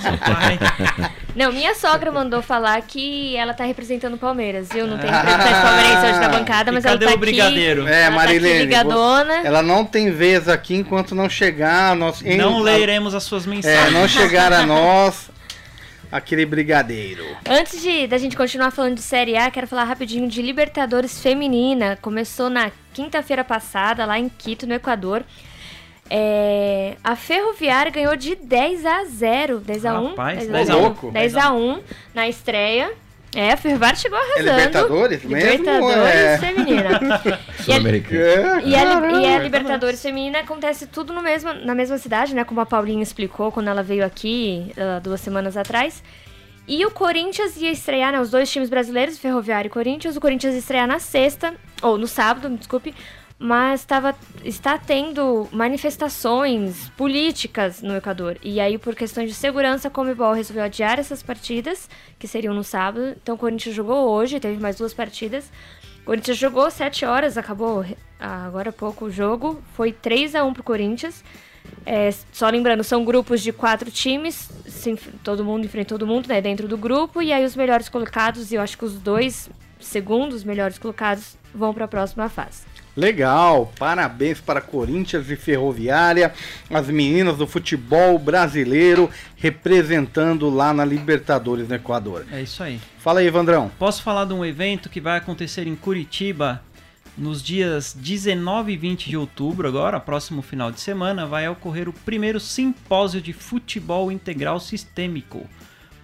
Seu pai? Não, minha sogra mandou falar que ela tá representando o Palmeiras, viu? Não tem representante palmeirense hoje na bancada, mas cadê ela tá o brigadeiro? aqui. É, ela tá aqui Marilene, ligadona. Ela não tem vez aqui enquanto não chegar a nós. em- Não a- leremos as suas É, mensagens. não chegar a nós aquele brigadeiro. Antes de da gente continuar falando de Série A, quero falar rapidinho de Libertadores Feminina. Começou na quinta-feira passada, lá em Quito, no Equador. É, a Ferroviária ganhou de 10 a 0. 10 a 1. Rapaz, 10 10 a 1. 10 10 a 1 na estreia. É, a Ferroviária chegou É arrasando. Libertadores mesmo? Libertadores É. Feminina. E a- Sul-Americano. É. E a, li- e a Caramba. Libertadores Feminina acontece tudo no mesmo, na mesma cidade, né? Como a Paulinha explicou quando ela veio aqui ah, duas semanas atrás. E o Corinthians ia estrear, né? Os dois times brasileiros, Ferroviário e Corinthians. O Corinthians ia estrear na sexta, ou no sábado, me desculpe. Mas tava, está tendo manifestações políticas no Equador. E aí, por questões de segurança, a Comebol resolveu adiar essas partidas, que seriam no sábado. Então, o Corinthians jogou hoje, teve mais duas partidas. O Corinthians jogou 7 horas, acabou ah, agora há pouco o jogo. Foi 3 a 1 pro Corinthians. É, só lembrando, são grupos de quatro times, enf- todo mundo enfrenta todo mundo, né, dentro do grupo, e aí os melhores colocados, e eu acho que os dois segundos melhores colocados vão para a próxima fase. Legal, parabéns para Corinthians e Ferroviária, as meninas do futebol brasileiro representando lá na Libertadores no Equador. É isso aí. Fala aí, Vandrão. Posso falar de um evento que vai acontecer em Curitiba nos dias 19 e 20 de outubro, agora, próximo final de semana, vai ocorrer o primeiro simpósio de futebol integral sistêmico,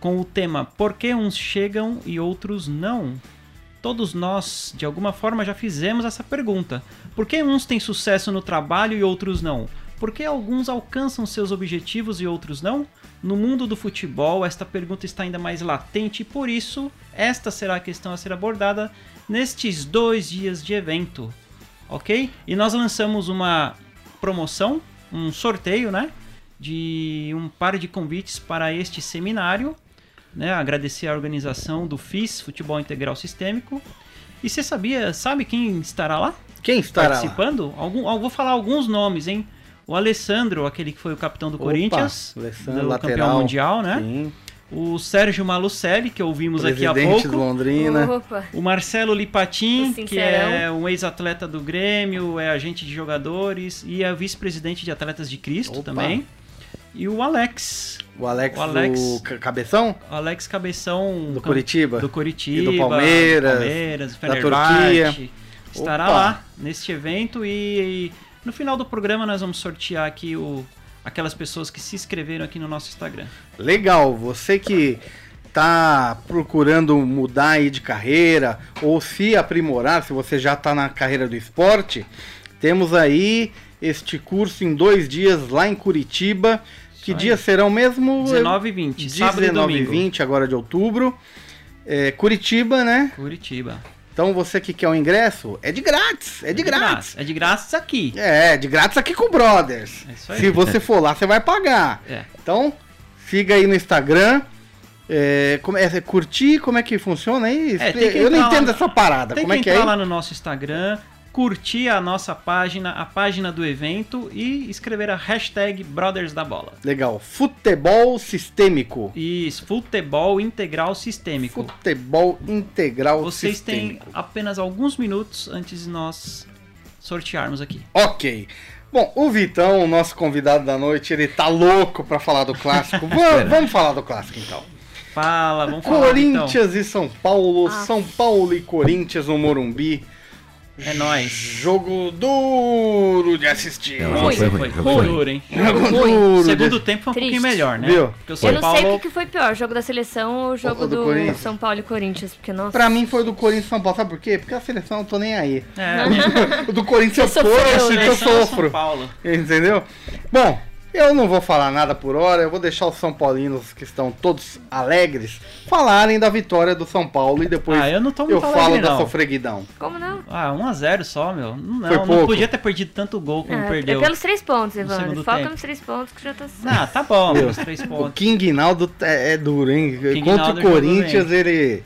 com o tema Por que uns chegam e outros não? Todos nós, de alguma forma, já fizemos essa pergunta. Por que uns têm sucesso no trabalho e outros não? Por que alguns alcançam seus objetivos e outros não? No mundo do futebol, esta pergunta está ainda mais latente e por isso, esta será a questão a ser abordada nestes dois dias de evento, ok? E nós lançamos uma promoção, um sorteio, né? De um par de convites para este seminário, né? Agradecer a organização do FIS, Futebol Integral Sistêmico. E você sabia, sabe quem estará lá? Quem estará lá? participando? Algum, eu vou falar alguns nomes, hein? O Alessandro, aquele que foi o capitão do Opa, Corinthians, Alessandro, do lateral. campeão mundial, né? Sim, O Sérgio Malucelli, que ouvimos aqui há presidente pouco. do Londrina. Opa, O Marcelo Lipatin, O que é um ex-atleta do Grêmio, é agente de jogadores e é vice-presidente de Atletas de Cristo Opa. também. E o Alex, O Alex, O Alex. do Ca- Cabeção? o Alex Cabeção Do Curitiba? do Curitiba, E do Palmeiras, do Palmeiras, da Turquia. estará Opa. lá neste evento e, e no final do programa nós vamos sortear aqui o aquelas pessoas que se inscreveram aqui no nosso Instagram. Legal, você que tá procurando mudar aí de carreira ou se aprimorar, se você já tá na carreira do esporte, temos aí este curso em dois dias lá em Curitiba. Que aí. dias serão mesmo? 19 e 20, sábado e 19 e domingo. 20 agora de outubro. É, Curitiba, né? Curitiba. Então você que quer o ingresso, é de grátis, é de grátis. É de graça aqui. É, de grátis aqui com o Brothers. É isso aí. Se você for lá, você vai pagar. É. Então, siga aí no Instagram. É, como é, é curtir, como é que funciona aí? É, Eu não lá entendo no- essa parada. Tem como que é que é? entrar aí? lá no nosso Instagram, curtir a nossa página, a página do evento e escrever a hashtag Brothers da Bola. Legal. Futebol sistêmico. Isso, futebol integral sistêmico. Futebol integral Vocês têm sistêmico. apenas alguns minutos antes de nós sortearmos aqui. Ok. Bom, o Vitão, nosso convidado da noite, ele tá louco pra falar do clássico. Va- vamos falar do clássico então. Fala, vamos falar então. Corinthians e São Paulo, São Paulo e Corinthians no Morumbi. É nóis. Jogo duro de assistir. Foi Foi, ruim. foi, jogo duro, hein? Jogo duro. Segundo de- tempo foi um Triste. pouquinho melhor, né? Viu? Porque o São eu não Paulo... sei o que, foi pior, jogo da seleção ou o jogo do do. São Paulo e Corinthians, porque nossa. Pra mim foi do Corinthians e São Paulo. Sabe por quê? Porque a seleção eu tô nem aí. É, O do Corinthians eu sofreu, torço né? que eu sofro. Paulo. Entendeu? Bom, eu não vou falar nada por hora, eu vou deixar os São Paulinos que estão todos alegres falarem da vitória do São Paulo e depois Ah, eu não tô eu muito falo alegre, da não. sofreguidão. Como não? Ah, 1x0 só, meu. Não, Foi não pouco. podia ter perdido tanto gol como É, perdeu. é pelos três pontos, no Evandro. segundo Foca tempo. nos três pontos que já tá certo. Ah, tá bom, Meu, os três O pontos. King Naldo é, é duro, hein? King Contra Naldo o Corinthians, ele.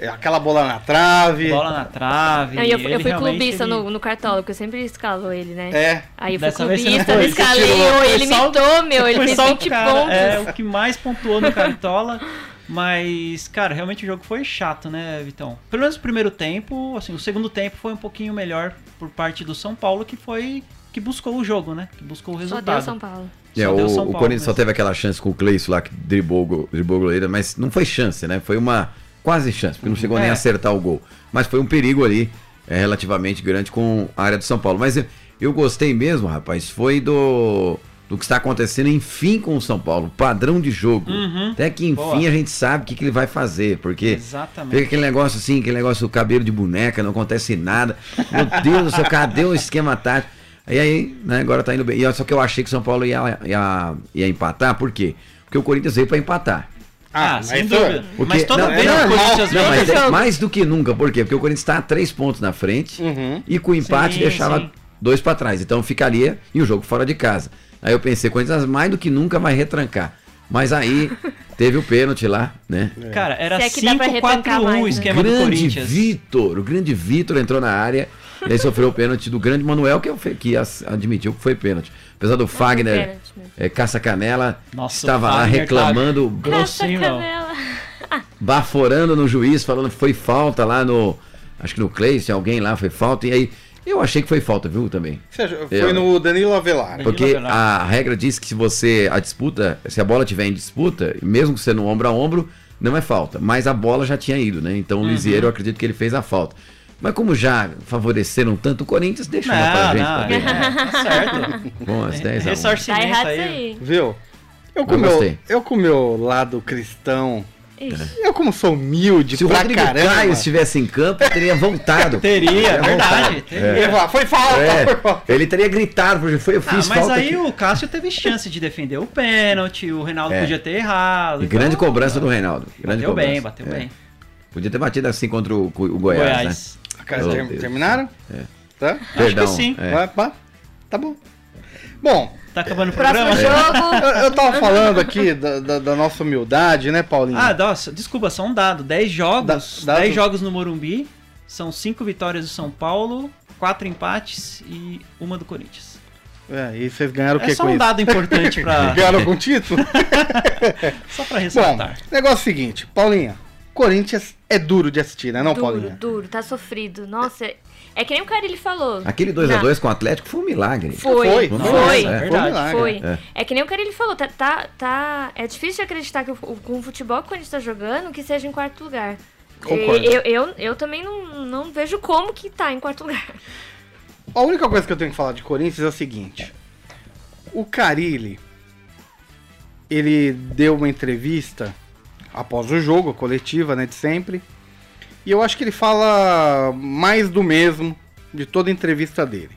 É Aquela bola na trave. Bola na trave. Não, eu, eu fui clubista ele- no, no Cartola, porque eu sempre escalo ele, né? É. Aí eu fui Dessa clubista, escalei, eu, Foi ele só imitou, meu, ele fez só o 20 cara, pontos. É, o que mais pontuou no Cartola. Mas, cara, realmente o jogo foi chato, né, Vitão? Pelo menos o primeiro tempo, assim, o segundo tempo foi um pouquinho melhor por parte do São Paulo, que foi. que buscou o jogo, né? Que buscou o Só resultado. deu São Paulo. É, Só o, deu São o Corinthians só teve aquela chance com o Cleison lá que driblou, driblou o goleiro, mas não foi chance, né? Foi uma quase chance, porque não chegou nem É. a acertar o gol. Mas foi um perigo ali, é, relativamente grande com a área do São Paulo. Mas eu, eu gostei mesmo, rapaz, foi do, do que está acontecendo, enfim, com o São Paulo. Padrão de jogo. Uhum. Até que, enfim, Boa. a gente sabe o que, que ele vai fazer, porque Exatamente. Fica aquele negócio assim, aquele negócio do cabelo de boneca, não acontece nada. Meu Deus do céu, cadê o esquema tático? E aí, né, agora tá indo bem. E só que eu achei que o São Paulo ia, ia, ia empatar, por quê? Porque o Corinthians veio pra empatar. Ah, sem mas, dúvida. Porque- Mas toda não, vez é o. Corinthians Não, mas é mais do que nunca, por quê? Porque o Corinthians tá a três pontos na frente Uhum. e com o empate Sim, deixava sim. dois pra trás. Então ficaria e o jogo fora de casa. Aí eu pensei, o Corinthians mais do que nunca vai retrancar. Mas aí teve o pênalti lá, né? Cara, era é que dá pra 5-4-1 retrancar mais, o né? esquema do grande Corinthians. Vitor, o grande Vitor entrou na área E aí sofreu o pênalti do grande Manuel, que, é que admitiu que foi pênalti. Apesar do Fagner é, caça-canela, Nossa, estava lá Fagner reclamando, tá grossinho, Caça não. canela. baforando no juiz, falando que foi falta lá no. Acho que no Cleiton, alguém lá foi falta. E aí eu achei que foi falta, viu, também. Achou- Foi Eu- no Danilo Avelar. Porque Avelar. a regra diz que se você. A disputa, se a bola tiver em disputa, mesmo que você no ombro a ombro, não é falta. Mas a bola já tinha ido, né? Então o Uhum. Lisieiro, eu acredito que ele fez a falta. Mas como já favoreceram tanto o Corinthians, deixa uma pra Não, gente não, também. é, tá certo. Bom, as 10 a 1. Tá errado aí. isso aí. Viu? Eu com, Eu meu, eu com meu lado cristão, Ixi. eu como sou humilde Se o pra Rodrigo caramba. Caio estivesse em campo, teria voltado. Teria, Teria verdade. voltado. teria. Falar, foi falta, foi É, falta. ele teria gritado, porque foi, eu Ah, fiz mas falta aí aqui. o Cássio teve chance de defender o pênalti, o Reinaldo É. podia ter errado. E então, grande cobrança do Reinaldo. Grande Bateu cobrança. bem, bateu É. bem. Podia ter batido assim contra o, o Goiás, né? Goiás. Cara, Deus. terminaram? É. Tá? Acho Perdão. que sim. é. Vai, pá. Tá bom. Bom, Tá acabando o Próximo programa? jogo. eu, eu tava falando aqui da, da- da nossa humildade, né, Paulinho? Ah, nossa, desculpa, só um dado. 10 jogos, Da- dado- 10 jogos no Morumbi, são 5 vitórias do São Paulo, 4 empates e uma do Corinthians. É, e vocês ganharam o É que só com um isso? dado importante pra. Ganharam com título? só pra Bom, ressaltar. negócio é o seguinte, Paulinha, Corinthians é duro de assistir, né, não, duro, Paulinha? duro, tá sofrido. Nossa, é- é que nem o cara ele falou. Aquele 2x2 com o Atlético foi um milagre. Foi, Foi, foi. nossa, Foi. é. Foi um milagre. Foi. É. É. que nem o cara ele falou, tá, tá, tá- É difícil de acreditar que o, o- com o futebol que a gente tá jogando, que seja em quarto lugar. Concordo. Eu, eu, eu também não, não vejo como que tá em quarto lugar. A única coisa que eu tenho que falar de Corinthians é o seguinte. O Carilli, ele deu uma entrevista após o jogo, a coletiva, né, de sempre. E eu acho que ele fala mais do mesmo de toda a entrevista dele.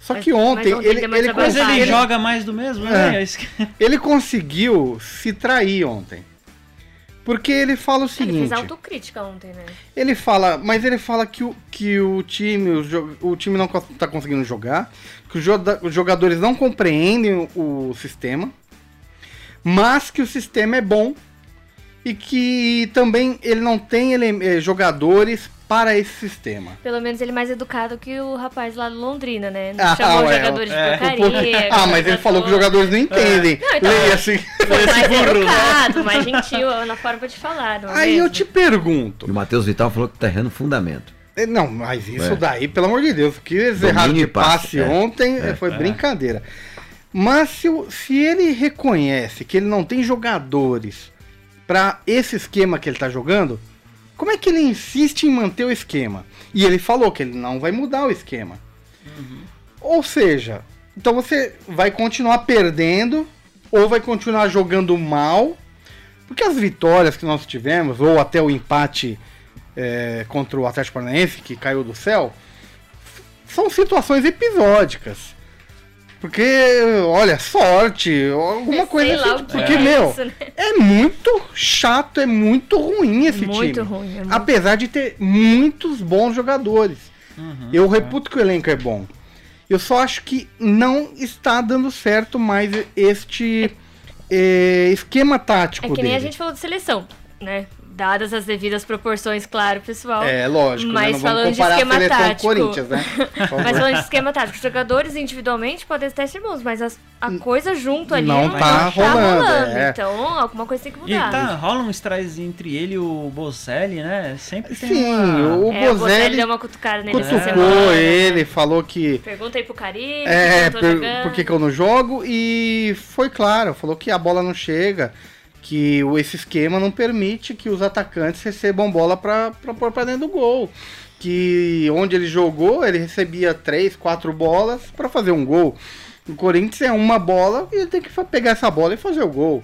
Só Mas- que mas ontem ontem ele, ele, Mas ele ele- joga mais do mesmo, É. né? É que- ele conseguiu se trair ontem. Porque ele fala o Ele fez seguinte. autocrítica ontem, né? Ele fala, mas ele fala que o, que o time, o, o time não cons- tá conseguindo jogar, que os, os jogadores não compreendem o, o sistema, mas que o sistema é bom e que também ele não tem ele- eh, jogadores para esse sistema. Pelo menos ele é mais educado que o rapaz lá do Londrina, né? Não Ah, chamou os ué, jogadores de é. porcaria. Ah, mas ele falou que os jogadores não entendem. Não, então- Leia assim. Foi mais educado, mais gentil na forma de falar, não é Aí eu mesmo? te pergunto. E o Matheus Vital falou que tá errando fundamento. Eh, Não, mas isso É. daí, pelo amor de Deus, que eles erraram de passe, passe é. ontem É. foi brincadeira. Mas se, se ele reconhece que ele não tem jogadores para esse esquema que ele tá jogando, como é que ele insiste em manter o esquema? E ele falou que ele não vai mudar o esquema. Ou seja, então você vai continuar perdendo ou vai continuar jogando mal, porque as vitórias que nós tivemos, ou até o empate é, contra o Atlético Paranaense, que caiu do céu, são situações episódicas. Porque, olha, sorte, alguma Sei coisa lá assim. Porque, é meu, isso, né? é muito chato, é muito ruim esse Muito time. ruim, é muito- Apesar de ter muitos bons jogadores. Eu reputo que o elenco é bom. Eu só acho que não está dando certo mais este eh, esquema tático É que nem dele. a gente falou de seleção, né? Dadas as devidas proporções, claro, pessoal. É, lógico, né? Mas vamos falando de esquema seleção tático. o Corinthians, né? Mas falando de esquema tático, os jogadores individualmente podem até ser bons, mas as- a coisa junto ali Não não, tá rolando, é. Então, alguma coisa tem que E mudar. tá, rola um strike entre ele e o Bocelli, né? Sempre tem Sim, uma... o é, o Bocelli Bozelli deu uma cutucada nele essa cutucou semana. ele, falou que Pergunta aí pro Carilho, É, por, por, por que, que eu não jogo? E foi claro, falou que a bola não chega, que esse esquema não permite que os atacantes recebam bola pra pôr pra dentro do gol. Que onde ele jogou, ele recebia três, quatro bolas pra fazer um gol. O Corinthians é uma bola e ele tem que pegar essa bola e fazer o gol.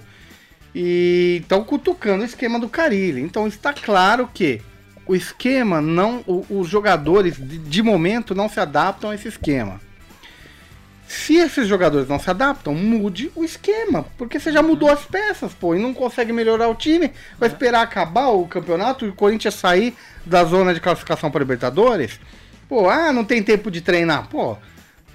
E então cutucando o esquema do Carilli. Então está claro que o esquema não, os jogadores de, de momento não se adaptam a esse esquema. Se esses jogadores não se adaptam, mude o esquema, porque você já mudou as peças, pô, e não consegue melhorar o time. Vai esperar acabar o campeonato e o Corinthians sair da zona de classificação para Libertadores? Pô, ah, não tem tempo de treinar, pô.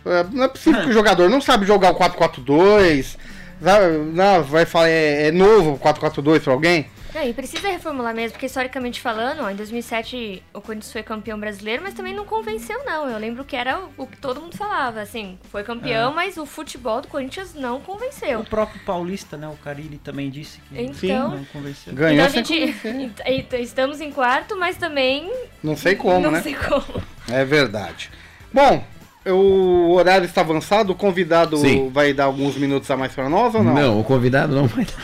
é, Não é possível que o jogador não sabe jogar o 4-4-2. sabe? Não, vai falar, é, é novo o 4-4-2 para alguém. É, e precisa reformular mesmo, porque historicamente falando, ó, em 2007 o Corinthians foi campeão brasileiro, mas também não convenceu, não. Eu lembro que era o, o que todo mundo falava, assim, foi campeão, É. mas o futebol do Corinthians não O convenceu. próprio Paulista, né? O Carilli também disse que Então- não convenceu. Ganhou então a sem gente convencer. estamos em quarto, mas também Não sei como, não né? sei como. É verdade. Bom, o horário está avançado, o convidado Sim. vai dar alguns minutos a mais para nós ou não? Não, o convidado não vai.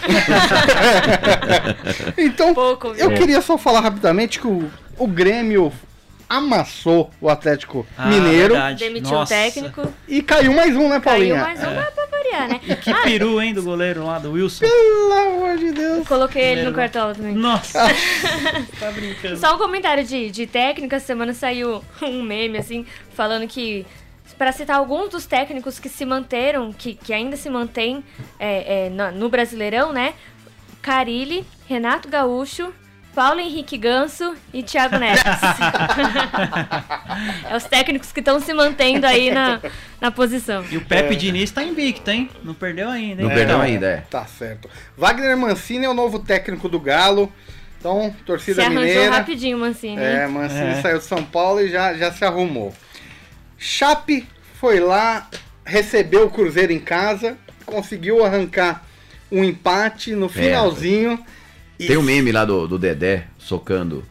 Então, Pouco, eu queria só falar rapidamente que o, o Grêmio amassou o Atlético Ah, Mineiro verdade. Demitiu Nossa. o técnico, e caiu mais um, né, caiu Paulinha? mais um pra- pra variar, né? Que peru, hein, do goleiro lá, do Wilson. Pelo amor de Deus. Coloquei ele no Primeiro cartola também. Nossa! tá brincando. Só um comentário de, de técnica, essa semana saiu um meme, assim, falando que, para citar alguns dos técnicos que se manteram, que, que ainda se mantêm é, é, no Brasileirão, né? Carilli, Renato Gaúcho, Paulo Henrique Ganso e Thiago Neves. é os técnicos que estão se mantendo aí na, na posição. E o Pepe Diniz tá invicto, hein? Não perdeu ainda, hein? Não perdeu Então, ainda, é. Tá certo. Wagner Mancini é o novo técnico do Galo. Então, Se torcida arranjou mineira. rapidinho, Mancini. É? Mancini É. saiu de São Paulo e já, já se arrumou. Chape foi lá, recebeu o Cruzeiro em casa, conseguiu arrancar um empate no finalzinho. e Tem um meme lá do, do Dedé socando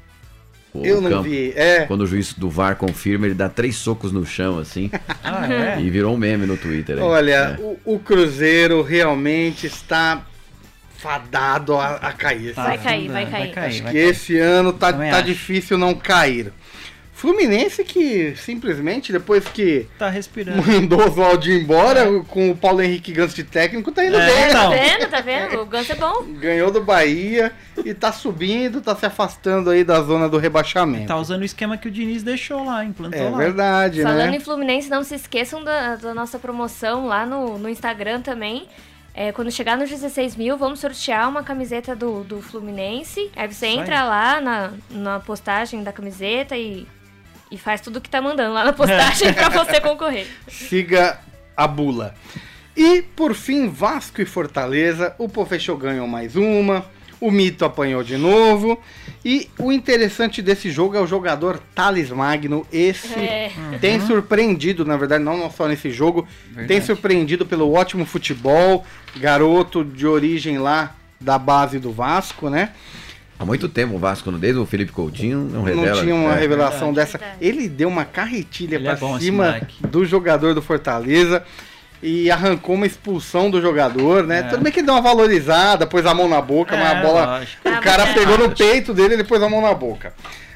o Eu não campo. vi. É, Quando o juiz do VAR confirma, ele dá três socos no chão, assim, Ah, é? e virou um meme no Twitter. aí. olha, É. o, o Cruzeiro realmente está fadado a, a cair. Tá, Vai cair, não vai dá, cair. Vai Acho cair, que esse ano tá, tá difícil não cair. Fluminense que simplesmente depois que Tá respirando. mandou o Oswaldo embora, com o Paulo Henrique Ganso de técnico, tá indo É, bem. então. Tá vendo? Tá vendo? O Ganso é bom. Ganhou do Bahia e tá subindo, tá se afastando aí da zona do rebaixamento. Tá usando o esquema que o Diniz deixou lá, implantou é lá. verdade, Falando né? em Fluminense, não se esqueçam da, da nossa promoção lá no, no Instagram também. É, quando chegar nos 16 mil, vamos sortear uma camiseta do, do Fluminense. Aí você Isso entra lá na, na postagem da camiseta e, e faz tudo que tá mandando lá na postagem pra você concorrer. Siga a bula. E por fim, Vasco e Fortaleza. O Pofechou ganhou mais uma. O Mito apanhou de novo. E o interessante desse jogo é o jogador Thales Magno. Esse É. tem surpreendido, na verdade, não, só nesse jogo, tem Verdade. surpreendido pelo ótimo futebol. Garoto de origem lá da base do Vasco, né? Há muito tempo o Vasco, desde o Felipe Coutinho, não revela. não tinha uma é. revelação Verdade. dessa. Ele deu uma carretilha pra é cima do jogador do Fortaleza e arrancou uma expulsão do jogador, né? É. Tudo bem que ele deu uma valorizada, pôs a mão na boca, mas a É, bola. lógico. O Ah, cara é pegou no lógico. peito dele e ele pôs a mão na boca.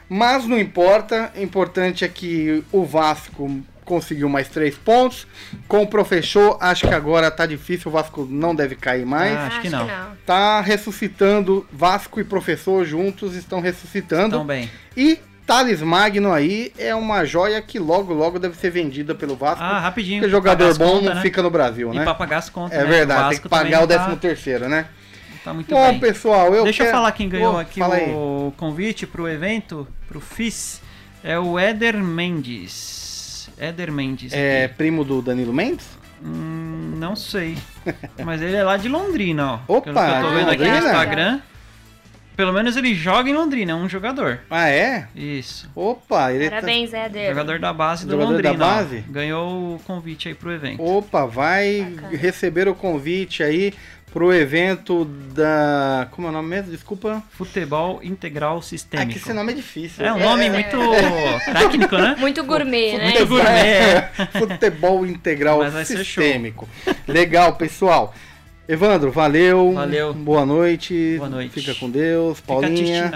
Mas não importa, o importante é que o Vasco conseguiu mais três pontos. Com o Professor, acho que agora tá difícil, o Vasco não deve cair mais. Ah, acho que não. Tá ressuscitando, Vasco e Professor juntos estão ressuscitando. Tão bem. E Thales Magno aí é uma joia que logo, logo deve ser vendida pelo Vasco. Ah, rapidinho. porque jogador bom contas, não né? fica no Brasil, E né? pra pagar as contas, É né? verdade, tem que pagar o 13 tá, terceiro, né? tá muito Bom, bem. pessoal, eu Deixa eu quero- falar quem ganhou aqui fala aí. o convite pro evento, pro FIS. É o Éder Mendes. Éder Mendes. É aqui. primo do Danilo Mendes? Hum, não sei. Mas ele é lá de Londrina, ó. Opa, Pelo que eu tô vendo aqui no Londrina? Instagram. Pelo menos ele joga em Londrina, é um jogador. Ah, é? Isso. Opa, ele Parabéns, Éder. Jogador da base do Jogador da Londrina. ó. base? Ganhou o convite aí pro evento. tá... Opa, vai Bacana. receber o convite aí pro evento da... Como é o nome mesmo? Desculpa. Futebol Integral Ah, que Sistêmico. esse nome é difícil. É um nome muito técnico, né? Muito gourmet, né? Muito gourmet. é. Futebol integral sistêmico. Legal, pessoal. Evandro, valeu. Valeu. Boa noite. Boa noite. Fica com Deus. Fica Paulinha,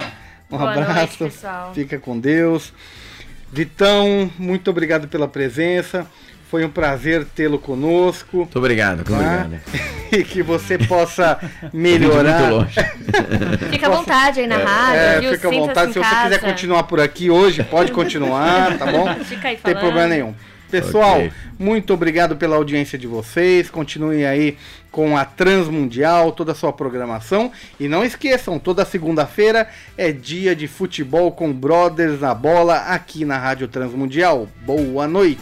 um Boa abraço. noite, pessoal. Fica com Deus. Vitão, muito obrigado pela presença. Foi um prazer tê-lo conosco. Muito obrigado, muito Tá? obrigado. E que você possa Muito melhorar. longe. Fica à vontade aí na rádio, É, viu? fica à vontade. Se você quiser casa. continuar por aqui hoje, pode continuar, tá bom? Fica aí Não tem falando. problema nenhum. Pessoal, Ok. muito obrigado pela audiência de vocês. Continuem aí com a Transmundial, toda a sua programação. E não esqueçam, toda segunda-feira é dia de futebol com Brothers na Bola aqui na Rádio Transmundial. Boa noite.